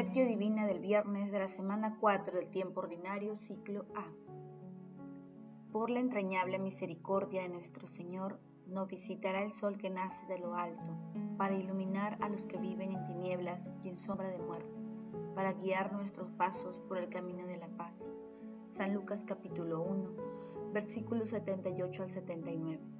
Lectio Divina del viernes de la semana 4 del tiempo ordinario, ciclo A. Por la entrañable misericordia de nuestro Señor, nos visitará el sol que nace de lo alto, para iluminar a los que viven en tinieblas y en sombra de muerte, para guiar nuestros pasos por el camino de la paz. San Lucas capítulo 1, versículos 78 al 79.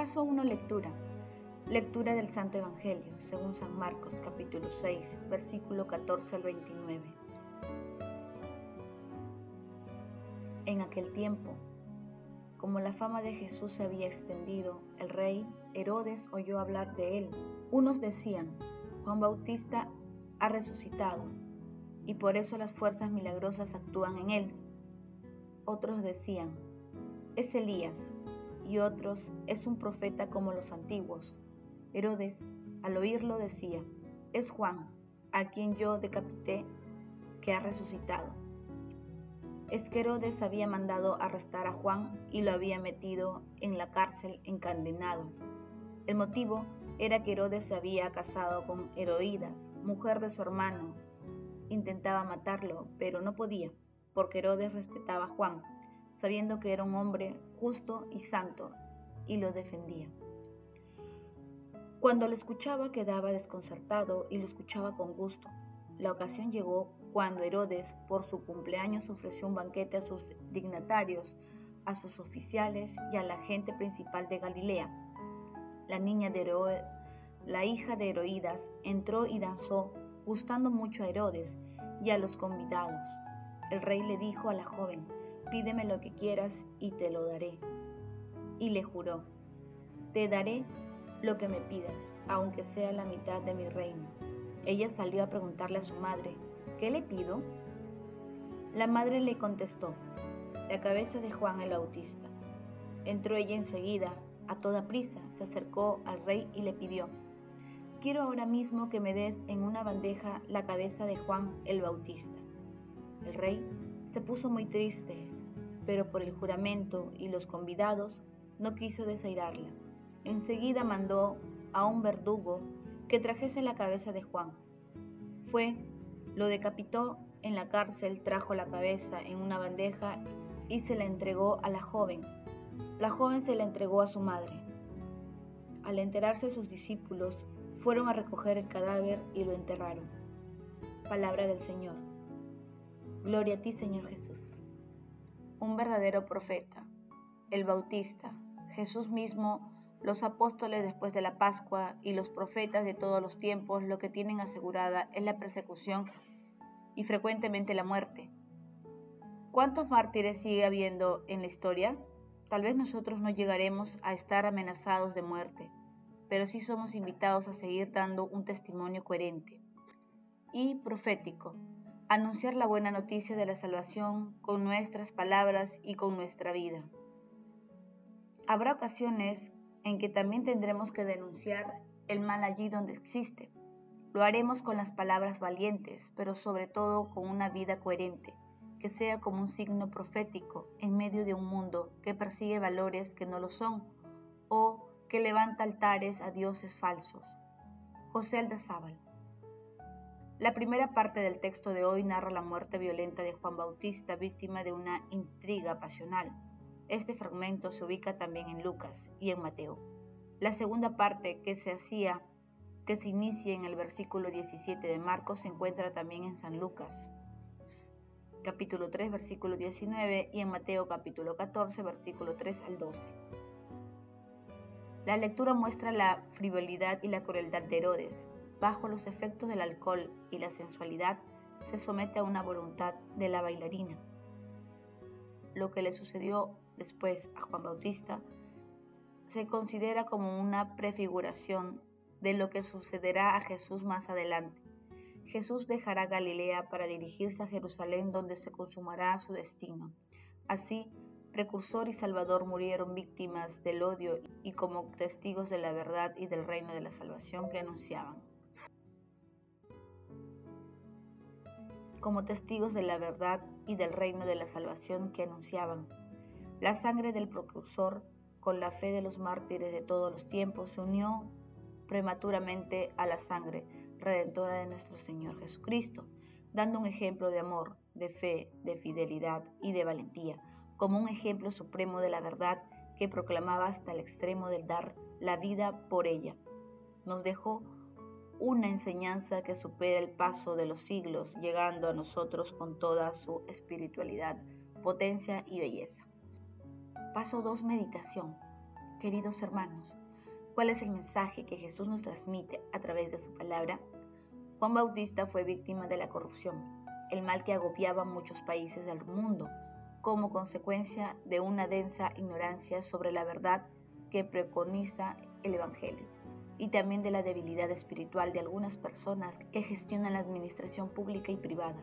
Paso 1. Lectura. Lectura del Santo Evangelio, según San Marcos capítulo 6, versículo 14 al 29. En aquel tiempo, como la fama de Jesús se había extendido, el rey Herodes oyó hablar de él. Unos decían, Juan Bautista ha resucitado, y por eso las fuerzas milagrosas actúan en él. Otros decían, es Elías y otros, es un profeta como los antiguos. Herodes, al oírlo, decía, es Juan, a quien yo decapité, que ha resucitado. Es que Herodes había mandado arrestar a Juan y lo había metido en la cárcel encadenado. El motivo era que Herodes se había casado con Heroídas, mujer de su hermano. Intentaba matarlo, pero no podía, porque Herodes respetaba a Juan sabiendo que era un hombre justo y santo, y lo defendía. Cuando lo escuchaba quedaba desconcertado y lo escuchaba con gusto. La ocasión llegó cuando Herodes, por su cumpleaños, ofreció un banquete a sus dignatarios, a sus oficiales y a la gente principal de Galilea. La niña de Herodes, la hija de Heroídas, entró y danzó, gustando mucho a Herodes y a los convidados. El rey le dijo a la joven, pídeme lo que quieras y te lo daré. Y le juró, te daré lo que me pidas, aunque sea la mitad de mi reino. Ella salió a preguntarle a su madre, ¿qué le pido? La madre le contestó, la cabeza de Juan el Bautista. Entró ella enseguida, a toda prisa, se acercó al rey y le pidió, quiero ahora mismo que me des en una bandeja la cabeza de Juan el Bautista. El rey se puso muy triste, pero por el juramento y los convidados no quiso desairarla. Enseguida mandó a un verdugo que trajese la cabeza de Juan. Fue, lo decapitó en la cárcel, trajo la cabeza en una bandeja y se la entregó a la joven. La joven se la entregó a su madre. Al enterarse sus discípulos, fueron a recoger el cadáver y lo enterraron. Palabra del Señor. Gloria a ti, Señor Jesús un verdadero profeta, el Bautista, Jesús mismo, los apóstoles después de la Pascua y los profetas de todos los tiempos lo que tienen asegurada es la persecución y frecuentemente la muerte. ¿Cuántos mártires sigue habiendo en la historia? Tal vez nosotros no llegaremos a estar amenazados de muerte, pero sí somos invitados a seguir dando un testimonio coherente y profético anunciar la buena noticia de la salvación con nuestras palabras y con nuestra vida. Habrá ocasiones en que también tendremos que denunciar el mal allí donde existe. Lo haremos con las palabras valientes, pero sobre todo con una vida coherente, que sea como un signo profético en medio de un mundo que persigue valores que no lo son o que levanta altares a dioses falsos. José Aldazábal la primera parte del texto de hoy narra la muerte violenta de Juan Bautista, víctima de una intriga pasional. Este fragmento se ubica también en Lucas y en Mateo. La segunda parte, que se inicia en el versículo 17 de Marcos, se encuentra también en San Lucas, capítulo 3, versículo 19, y en Mateo, capítulo 14, versículo 3 al 12. La lectura muestra la frivolidad y la crueldad de Herodes, bajo los efectos del alcohol y la sensualidad, se somete a una voluntad de la bailarina. lo que le sucedió después a Juan Bautista se considera como una prefiguración de lo que sucederá a Jesús más adelante. Jesús dejará Galilea para dirigirse a Jerusalén donde se consumará su destino. Así, precursor y salvador murieron víctimas del odio y como testigos de la verdad y del reino de la salvación que anunciaban. Como testigos de la verdad y del reino de la salvación que anunciaban. La sangre del precursor, con la fe de los mártires de todos los tiempos, se unió prematuramente a la sangre redentora de nuestro Señor Jesucristo, dando un ejemplo de amor, de fe, de fidelidad y de valentía como un ejemplo supremo de la verdad que proclamaba hasta el extremo del dar la vida por ella. Nos dejó una enseñanza que supera el paso de los siglos, llegando a nosotros con toda su espiritualidad, potencia y belleza. Paso 2. Meditación. Queridos hermanos, ¿cuál es el mensaje que Jesús nos transmite a través de su palabra? Juan Bautista fue víctima de la corrupción, el mal que agobiaba muchos países del mundo como consecuencia de una densa ignorancia sobre la verdad que preconiza el Evangelio y también de la debilidad espiritual de algunas personas que gestionan la administración pública y privada.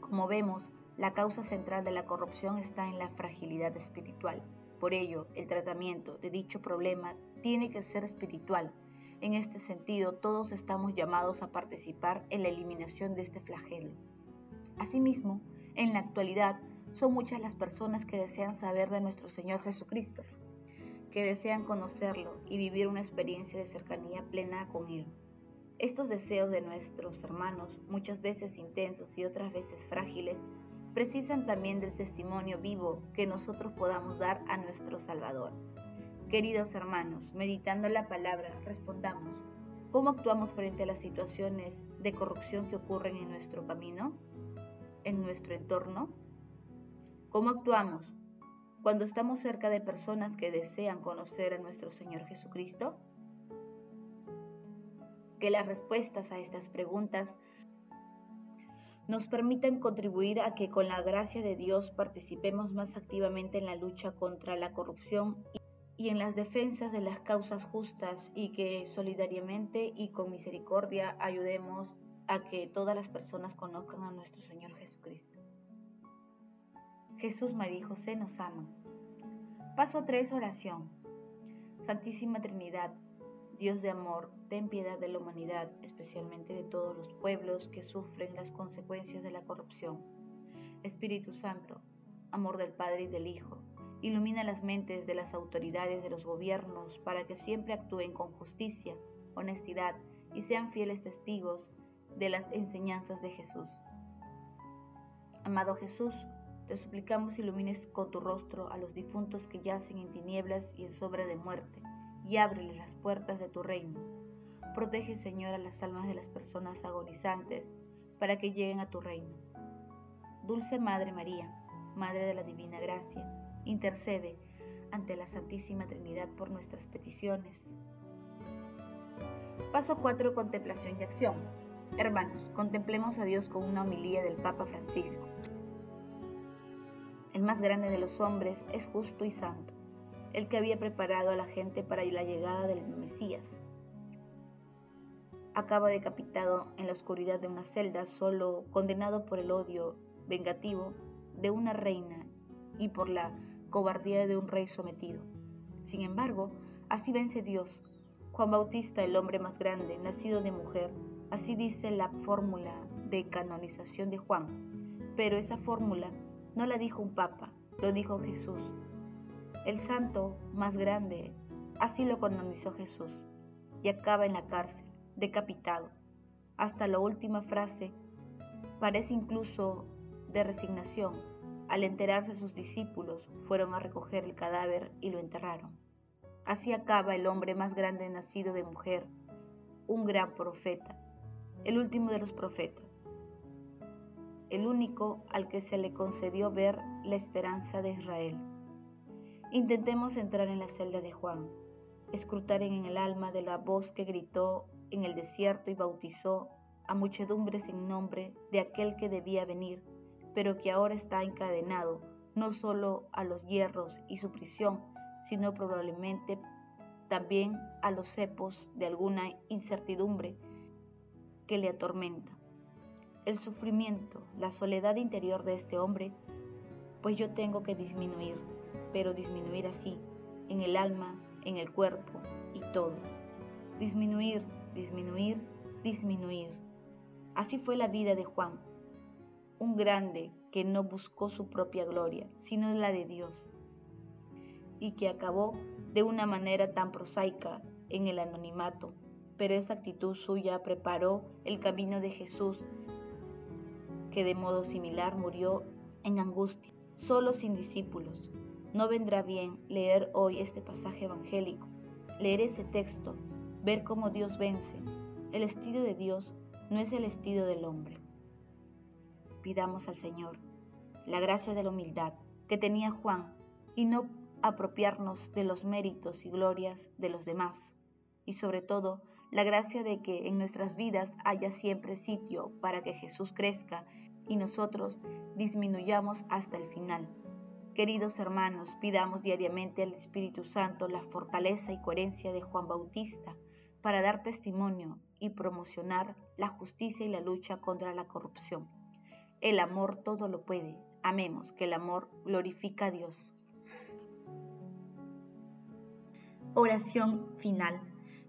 Como vemos, la causa central de la corrupción está en la fragilidad espiritual. Por ello, el tratamiento de dicho problema tiene que ser espiritual. En este sentido, todos estamos llamados a participar en la eliminación de este flagelo. Asimismo, en la actualidad, son muchas las personas que desean saber de nuestro Señor Jesucristo, que desean conocerlo y vivir una experiencia de cercanía plena con Él. Estos deseos de nuestros hermanos, muchas veces intensos y otras veces frágiles, precisan también del testimonio vivo que nosotros podamos dar a nuestro Salvador. Queridos hermanos, meditando la palabra, respondamos, ¿cómo actuamos frente a las situaciones de corrupción que ocurren en nuestro camino, en nuestro entorno? ¿Cómo actuamos cuando estamos cerca de personas que desean conocer a nuestro Señor Jesucristo? Que las respuestas a estas preguntas nos permitan contribuir a que con la gracia de Dios participemos más activamente en la lucha contra la corrupción y en las defensas de las causas justas y que solidariamente y con misericordia ayudemos a que todas las personas conozcan a nuestro Señor Jesucristo. Jesús, María y José nos aman. Paso 3, oración. Santísima Trinidad, Dios de amor, ten piedad de la humanidad, especialmente de todos los pueblos que sufren las consecuencias de la corrupción. Espíritu Santo, amor del Padre y del Hijo, ilumina las mentes de las autoridades de los gobiernos para que siempre actúen con justicia, honestidad y sean fieles testigos de las enseñanzas de Jesús. Amado Jesús, te suplicamos ilumines con tu rostro a los difuntos que yacen en tinieblas y en sobra de muerte, y ábreles las puertas de tu reino. Protege, Señor, a las almas de las personas agonizantes, para que lleguen a tu reino. Dulce Madre María, Madre de la Divina Gracia, intercede ante la Santísima Trinidad por nuestras peticiones. Paso 4. Contemplación y acción. Hermanos, contemplemos a Dios con una homilía del Papa Francisco el más grande de los hombres, es justo y santo, el que había preparado a la gente para la llegada del Mesías. Acaba decapitado en la oscuridad de una celda, solo condenado por el odio vengativo de una reina y por la cobardía de un rey sometido. Sin embargo, así vence Dios. Juan Bautista, el hombre más grande, nacido de mujer, así dice la fórmula de canonización de Juan. Pero esa fórmula no la dijo un papa, lo dijo Jesús. El santo más grande, así lo canonizó Jesús, y acaba en la cárcel, decapitado. Hasta la última frase parece incluso de resignación. Al enterarse sus discípulos, fueron a recoger el cadáver y lo enterraron. Así acaba el hombre más grande nacido de mujer, un gran profeta, el último de los profetas el único al que se le concedió ver la esperanza de Israel. Intentemos entrar en la celda de Juan, escrutar en el alma de la voz que gritó en el desierto y bautizó a muchedumbres en nombre de aquel que debía venir, pero que ahora está encadenado, no solo a los hierros y su prisión, sino probablemente también a los cepos de alguna incertidumbre que le atormenta. El sufrimiento, la soledad interior de este hombre, pues yo tengo que disminuir, pero disminuir así, en el alma, en el cuerpo y todo. Disminuir, disminuir, disminuir. Así fue la vida de Juan, un grande que no buscó su propia gloria, sino la de Dios, y que acabó de una manera tan prosaica en el anonimato, pero esa actitud suya preparó el camino de Jesús, que de modo similar murió en angustia, solo sin discípulos. No vendrá bien leer hoy este pasaje evangélico, leer ese texto, ver cómo Dios vence. El estilo de Dios no es el estilo del hombre pidamos al Señor la gracia de la humildad que tenía Juan y no apropiarnos de los méritos y glorias de los demás. Y sobre todo, la gracia de que en nuestras vidas haya siempre sitio para que Jesús crezca y nosotros disminuyamos hasta el final. Queridos hermanos, pidamos diariamente al Espíritu Santo la fortaleza y coherencia de Juan Bautista para dar testimonio y promocionar la justicia y la lucha contra la corrupción. El amor todo lo puede. Amemos que el amor glorifica a Dios. Oración final.